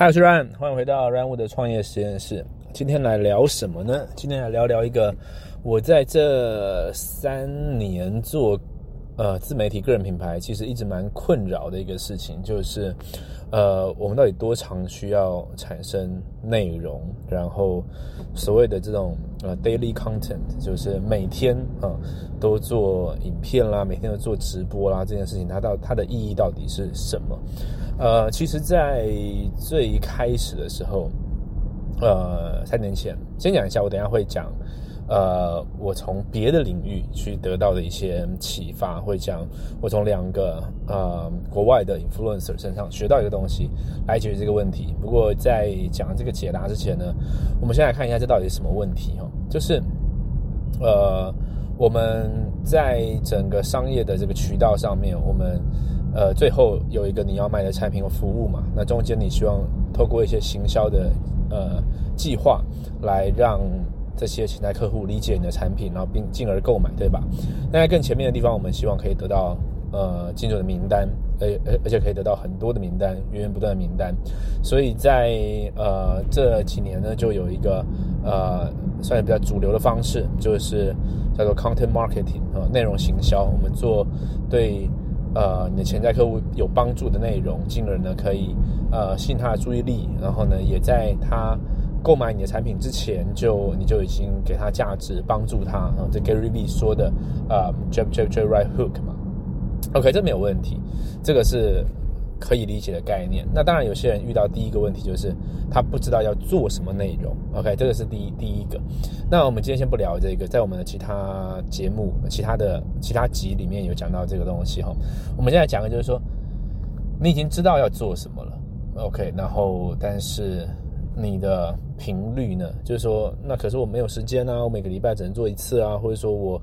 嗨，我是 Ryan，欢迎回到 Ryan 的创业实验室。今天来聊什么呢？今天来聊聊一个我在这三年做呃自媒体个人品牌，其实一直蛮困扰的一个事情，就是呃我们到底多长需要产生内容？然后所谓的这种呃 daily content，就是每天啊都做影片啦，每天都做直播啦，这件事情它到它的意义到底是什么？呃，其实，在最开始的时候，呃，三年前，先讲一下，我等下会讲，呃，我从别的领域去得到的一些启发，会讲我从两个呃国外的 influencer 身上学到一个东西来解决这个问题。不过在讲这个解答之前呢，我们先来看一下这到底是什么问题哈，就是呃，我们在整个商业的这个渠道上面，我们。呃，最后有一个你要卖的产品和服务嘛，那中间你希望透过一些行销的呃计划，来让这些潜在客户理解你的产品，然后并进而购买，对吧？那在更前面的地方，我们希望可以得到呃精准的名单，而而而且可以得到很多的名单，源源不断的名单。所以在呃这几年呢，就有一个呃算是比较主流的方式，就是叫做 content marketing 啊，内容行销。我们做对。呃，你的潜在客户有帮助的内容，进而呢可以呃吸引他的注意力，然后呢也在他购买你的产品之前，就你就已经给他价值，帮助他啊。这 Gary V 说的啊，jab jab jab right hook 嘛，OK，这没有问题，这个是。可以理解的概念。那当然，有些人遇到第一个问题就是他不知道要做什么内容。OK，这个是第一第一个。那我们今天先不聊这个，在我们的其他节目、其他的其他集里面有讲到这个东西哈。我们现在讲的就是说，你已经知道要做什么了。OK，然后但是你的频率呢？就是说，那可是我没有时间啊，我每个礼拜只能做一次啊，或者说我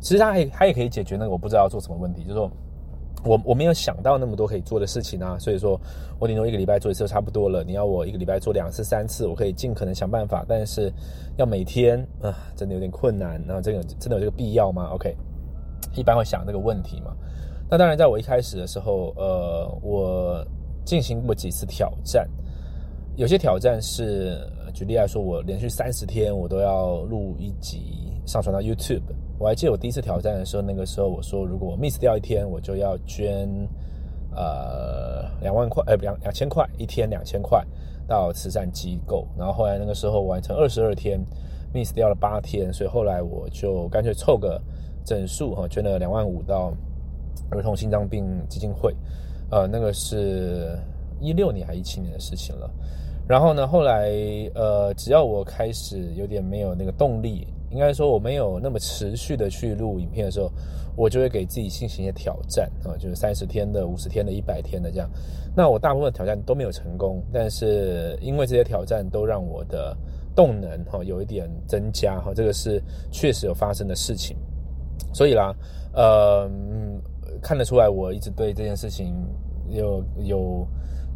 其实他还他也可以解决那个我不知道要做什么问题，就是说。我我没有想到那么多可以做的事情啊，所以说我顶多一个礼拜做一次就差不多了。你要我一个礼拜做两次、三次，我可以尽可能想办法，但是要每天啊，真的有点困难。然后这个真的有这个必要吗？OK，一般会想这个问题嘛。那当然，在我一开始的时候，呃，我进行过几次挑战，有些挑战是，举例来说，我连续三十天我都要录一集上传到 YouTube。我还记得我第一次挑战的时候，那个时候我说，如果我 miss 掉一天，我就要捐，呃，两万块，呃，两两千块一天，两千块到慈善机构。然后后来那个时候完成二十二天，miss 掉了八天，所以后来我就干脆凑个整数哈，捐了两万五到儿童心脏病基金会。呃，那个是一六年还一七年的事情了。然后呢，后来呃，只要我开始有点没有那个动力。应该说我没有那么持续的去录影片的时候，我就会给自己进行一些挑战啊，就是三十天的、五十天的、一百天的这样。那我大部分挑战都没有成功，但是因为这些挑战都让我的动能哈有一点增加哈，这个是确实有发生的事情。所以啦，呃，看得出来我一直对这件事情有有。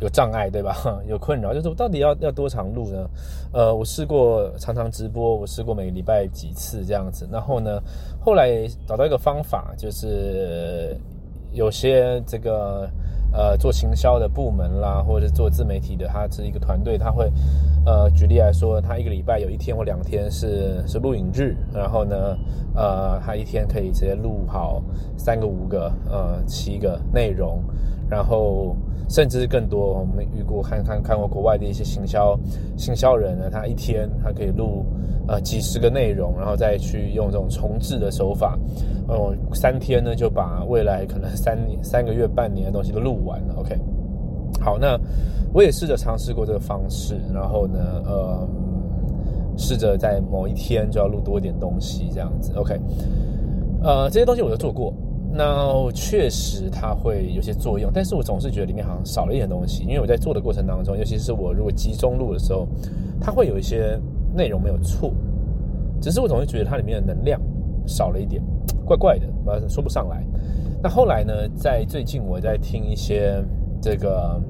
有障碍对吧？有困扰，就是我到底要要多长录呢？呃，我试过常常直播，我试过每个礼拜几次这样子。然后呢，后来找到一个方法，就是有些这个呃做行销的部门啦，或者是做自媒体的，他是一个团队，他会呃举例来说，他一个礼拜有一天或两天是是录影日，然后呢，呃，他一天可以直接录好三个、五个、呃七个内容，然后。甚至更多，我们遇过看看看过国外的一些行销行销人呢，他一天他可以录呃几十个内容，然后再去用这种重置的手法，哦，三天呢就把未来可能三、三个月、半年的东西都录完了。OK，好，那我也试着尝试过这个方式，然后呢，呃，试着在某一天就要录多一点东西，这样子。OK，呃，这些东西我都做过。那确实它会有些作用，但是我总是觉得里面好像少了一点东西，因为我在做的过程当中，尤其是我如果集中录的时候，它会有一些内容没有错，只是我总是觉得它里面的能量少了一点，怪怪的，呃，说不上来。那后来呢，在最近我在听一些这个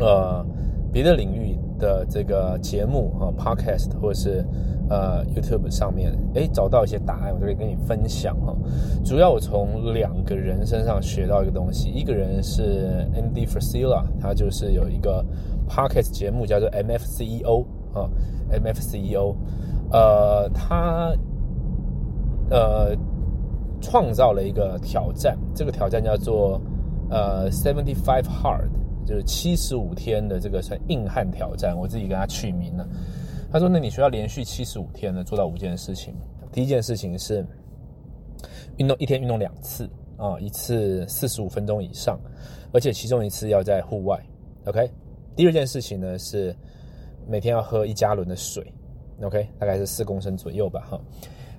呃别的领域。的这个节目啊，podcast 或者是呃 YouTube 上面，哎，找到一些答案，我就可以跟你分享哈。主要我从两个人身上学到一个东西，一个人是 Andy Frisella，他就是有一个 podcast 节目叫做 MFCEO 啊，MFCEO，呃，他呃创造了一个挑战，这个挑战叫做呃 Seventy Five Hard。就是七十五天的这个算硬汉挑战，我自己给他取名了。他说：“那你需要连续七十五天呢，做到五件事情。第一件事情是运动，一天运动两次啊，一次四十五分钟以上，而且其中一次要在户外。OK。第二件事情呢是每天要喝一加仑的水。OK，大概是四公升左右吧。哈。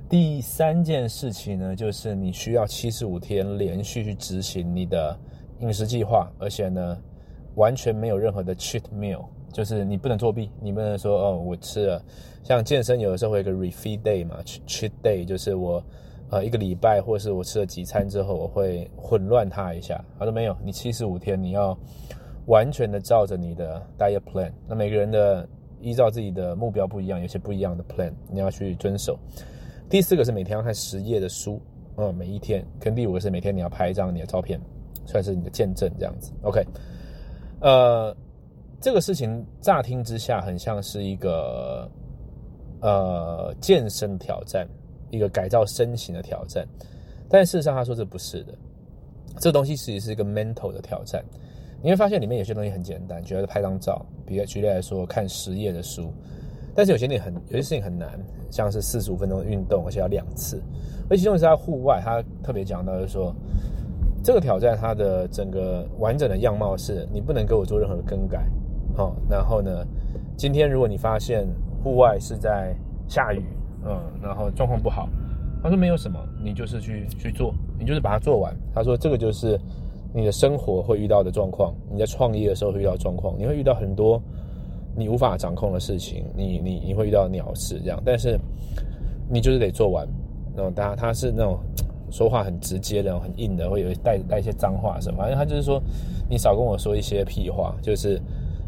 第三件事情呢就是你需要七十五天连续去执行你的饮食计划，而且呢。”完全没有任何的 cheat meal，就是你不能作弊，你不能说哦，我吃了。像健身有的时候会有个 refeed day 嘛，cheat day 就是我呃一个礼拜或是我吃了几餐之后，我会混乱它一下。他说没有，你七十五天你要完全的照着你的 diet plan。那每个人的依照自己的目标不一样，有些不一样的 plan，你要去遵守。第四个是每天要看十页的书，嗯，每一天。跟第五个是每天你要拍一张你的照片，算是你的见证这样子。OK。呃，这个事情乍听之下很像是一个呃健身挑战，一个改造身形的挑战，但事实上他说这不是的，这东西其实是一个 mental 的挑战。你会发现里面有些东西很简单，觉得拍张照，比如举例来说看十页的书，但是有些你很有些事情很难，像是四十五分钟的运动，而且要两次，而其中是在户外，他特别讲到就是说。这个挑战它的整个完整的样貌是，你不能给我做任何的更改，哦，然后呢，今天如果你发现户外是在下雨，嗯，然后状况不好，他说没有什么，你就是去去做，你就是把它做完。他说这个就是你的生活会遇到的状况，你在创业的时候会遇到状况，你会遇到很多你无法掌控的事情，你你你会遇到鸟事这样，但是你就是得做完。然后他他是那种。说话很直接的，很硬的，会有带带一些脏话什么，反正他就是说，你少跟我说一些屁话，就是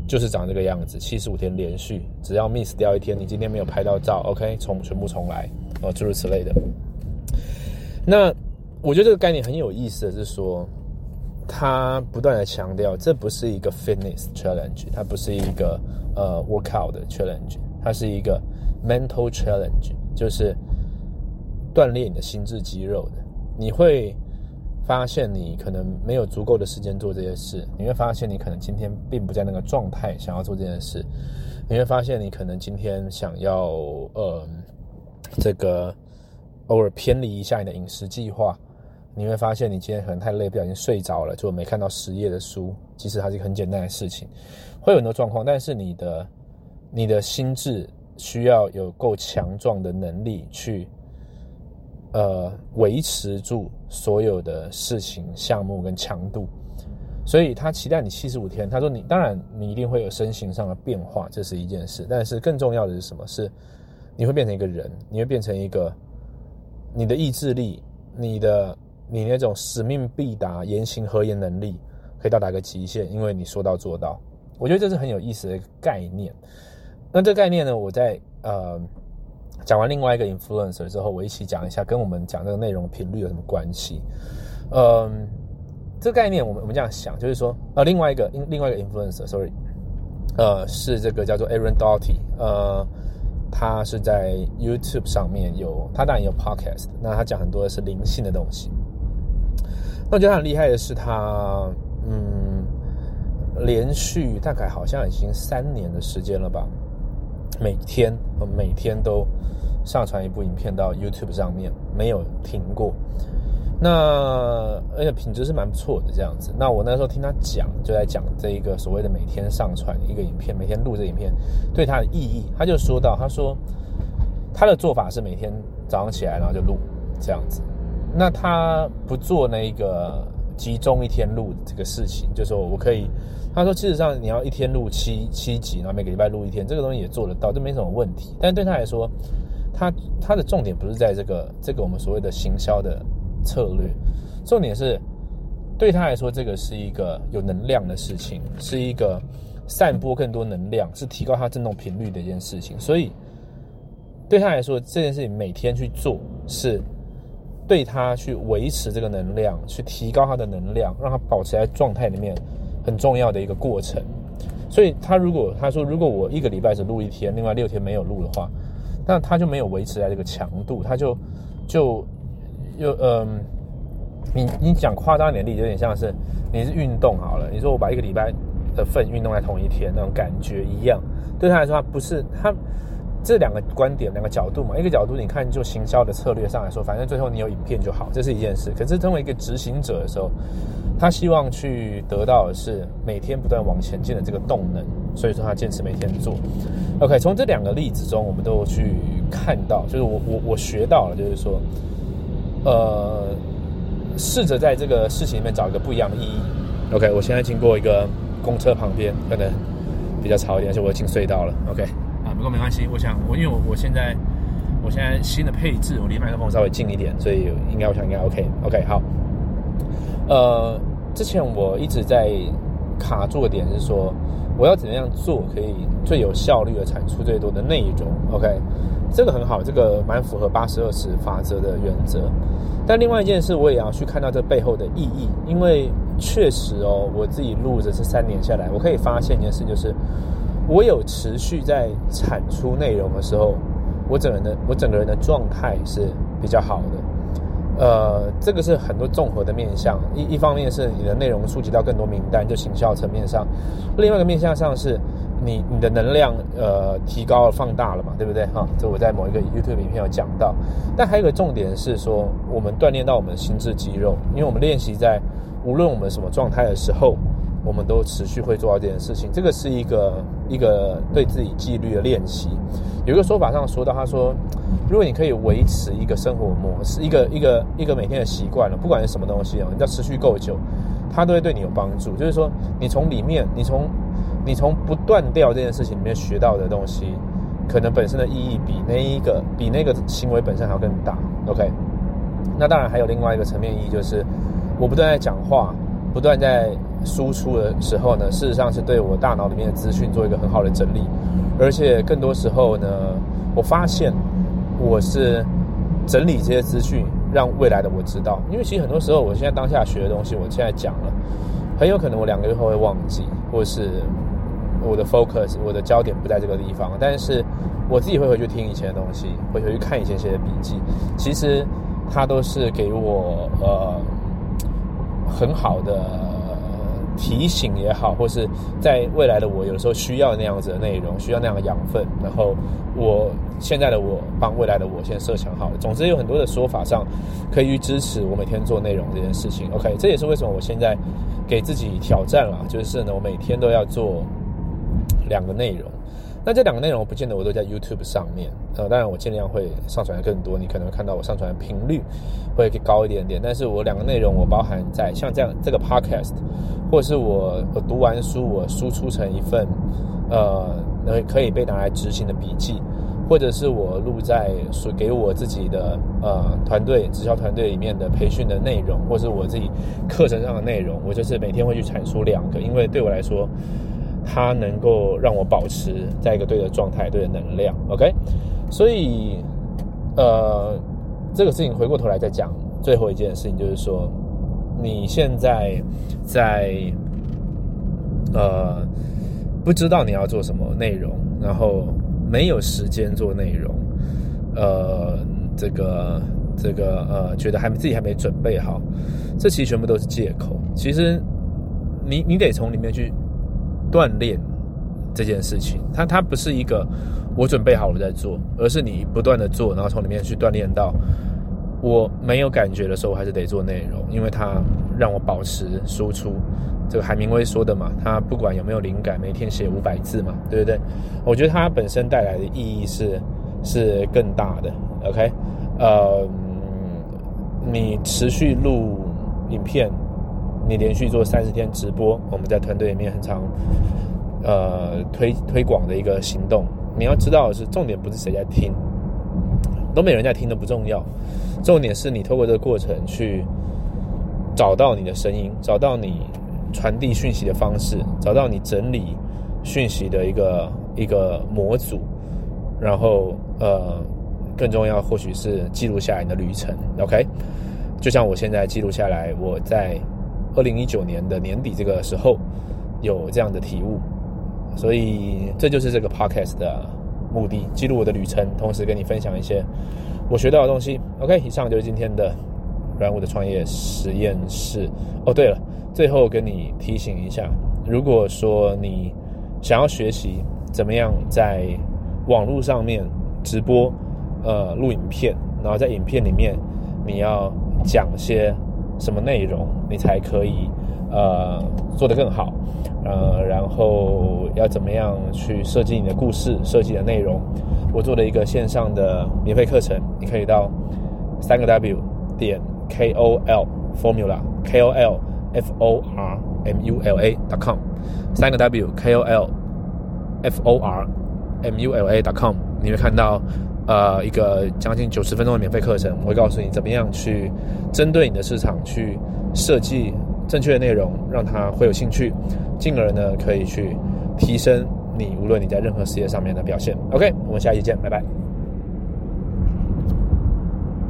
就是长这个样子，七十五天连续，只要 miss 掉一天，你今天没有拍到照，OK，重全部重来，哦，诸如此类的。那我觉得这个概念很有意思的是说，他不断的强调，这不是一个 fitness challenge，它不是一个呃 workout 的 challenge，它是一个 mental challenge，就是锻炼你的心智肌肉的。你会发现，你可能没有足够的时间做这些事。你会发现，你可能今天并不在那个状态想要做这件事。你会发现，你可能今天想要呃，这个偶尔偏离一下你的饮食计划。你会发现，你今天可能太累，不小心睡着了，就没看到十页的书。其实它是一个很简单的事情，会有很多状况。但是你的你的心智需要有够强壮的能力去。呃，维持住所有的事情、项目跟强度，所以他期待你七十五天。他说你当然你一定会有身形上的变化，这是一件事。但是更重要的是什么？是你会变成一个人，你会变成一个你的意志力、你的你那种使命必达、言行合言能力可以到达一个极限，因为你说到做到。我觉得这是很有意思的一个概念。那这个概念呢，我在呃。讲完另外一个 influencer 之后，我一起讲一下跟我们讲这个内容频率有什么关系。嗯，这个概念我们我们这样想，就是说，呃，另外一个另外一个 influencer，sorry，呃，是这个叫做 Aaron Doughty，呃，他是在 YouTube 上面有，他当然有 podcast，那他讲很多的是灵性的东西。那我觉得他很厉害的是他，嗯，连续大概好像已经三年的时间了吧。每天每天都上传一部影片到 YouTube 上面，没有停过。那而且品质是蛮不错的，这样子。那我那时候听他讲，就在讲这一个所谓的每天上传一个影片，每天录这影片对他的意义。他就说到，他说他的做法是每天早上起来然后就录这样子。那他不做那个集中一天录这个事情，就说我可以。他说：“事实上，你要一天录七七集，然后每个礼拜录一天，这个东西也做得到，这没什么问题。但对他来说，他他的重点不是在这个这个我们所谓的行销的策略，重点是对他来说，这个是一个有能量的事情，是一个散播更多能量，是提高他振动频率的一件事情。所以对他来说，这件事情每天去做，是对他去维持这个能量，去提高他的能量，让他保持在状态里面很重要的一个过程。所以他如果他说，如果我一个礼拜只录一天，另外六天没有录的话，那他就没有维持在这个强度，他就就又嗯。你你讲夸张点例，有点像是你是运动好了。你说我把一个礼拜的份运动在同一天，那种感觉一样。对他来说，他不是他这两个观点、两个角度嘛。一个角度，你看就行销的策略上来说，反正最后你有影片就好，这是一件事。可是，作为一个执行者的时候，他希望去得到的是每天不断往前进的这个动能。所以说，他坚持每天做。OK，从这两个例子中，我们都去看到，就是我我我学到了，就是说，呃。试着在这个事情里面找一个不一样的意义。OK，我现在经过一个公车旁边，可能比较吵一点，而且我进隧道了。OK，过没关系。我想，我因为我我现在我现在新的配置，我离麦克风稍微近一点，所以应该我想应该 OK。OK，好。呃，之前我一直在卡住的点是说，我要怎么样做可以最有效率的产出最多的内容？OK，这个很好，这个蛮符合八十二十法则的原则。但另外一件事，我也要去看到这背后的意义，因为确实哦，我自己录着这三年下来，我可以发现一件事，就是我有持续在产出内容的时候，我整个人的我整个人的状态是比较好的。呃，这个是很多综合的面向，一一方面是你的内容触及到更多名单，就行销层面上；另外一个面向上是。你你的能量呃提高了放大了嘛，对不对哈？这我在某一个 YouTube 影片有讲到。但还有一个重点是说，我们锻炼到我们的心智肌肉，因为我们练习在无论我们什么状态的时候，我们都持续会做到这件事情。这个是一个一个对自己纪律的练习。有一个说法上说到，他说，如果你可以维持一个生活模式，一个一个一个每天的习惯了，不管是什么东西哦，你要持续够久，它都会对你有帮助。就是说，你从里面，你从你从不断掉这件事情里面学到的东西，可能本身的意义比那一个比那个行为本身还要更大。OK，那当然还有另外一个层面意义，就是我不断在讲话，不断在输出的时候呢，事实上是对我大脑里面的资讯做一个很好的整理，而且更多时候呢，我发现我是整理这些资讯，让未来的我知道。因为其实很多时候，我现在当下学的东西，我现在讲了，很有可能我两个月后会忘记，或是。我的 focus，我的焦点不在这个地方，但是我自己会回去听以前的东西，会回去看以前写的笔记，其实它都是给我呃很好的提醒也好，或是在未来的我有时候需要那样子的内容，需要那样的养分，然后我现在的我帮未来的我先设想好。总之有很多的说法上可以去支持我每天做内容这件事情。OK，这也是为什么我现在给自己挑战了，就是呢，我每天都要做。两个内容，那这两个内容我不见得我都在 YouTube 上面，呃，当然我尽量会上传的更多，你可能看到我上传的频率会高一点点，但是我两个内容我包含在像这样这个 Podcast，或是我我读完书我输出成一份呃可以被拿来执行的笔记，或者是我录在所给我自己的呃团队直销团队里面的培训的内容，或是我自己课程上的内容，我就是每天会去阐述两个，因为对我来说。它能够让我保持在一个对的状态、对的能量，OK。所以，呃，这个事情回过头来再讲，最后一件事情就是说，你现在在呃不知道你要做什么内容，然后没有时间做内容，呃，这个这个呃，觉得还自己还没准备好，这其实全部都是借口。其实，你你得从里面去。锻炼这件事情，它它不是一个我准备好了再做，而是你不断的做，然后从里面去锻炼到我没有感觉的时候，我还是得做内容，因为它让我保持输出。这个海明威说的嘛，他不管有没有灵感，每天写五百字嘛，对不对？我觉得它本身带来的意义是是更大的。OK，呃，你持续录影片。你连续做三十天直播，我们在团队里面很常呃推推广的一个行动。你要知道的是，重点不是谁在听，都没人在听都不重要，重点是你透过这个过程去找到你的声音，找到你传递讯息的方式，找到你整理讯息的一个一个模组，然后呃，更重要或许是记录下来你的旅程。OK，就像我现在记录下来，我在二零一九年的年底这个时候有这样的体悟，所以这就是这个 Podcast 的目的，记录我的旅程，同时跟你分享一些我学到的东西。OK，以上就是今天的软物的创业实验室。哦，对了，最后跟你提醒一下，如果说你想要学习怎么样在网络上面直播，呃，录影片，然后在影片里面你要讲些什么内容，你才可以呃做得更好，呃，然后要怎么样去设计你的故事，设计的内容，我做了一个线上的免费课程，你可以到三个 W 点 K O L Formula K O L F O R M U L A dot com 三个 W K O L F O R M U L A dot com 你会看到呃一个将近九十分钟的免费课程，我会告诉你怎么样去针对你的市场去设计正确的内容，让他会有兴趣，进而呢可以去提升你无论你在任何事业上面的表现。OK，我们下期见，拜拜。